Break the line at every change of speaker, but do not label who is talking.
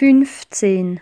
fünfzehn.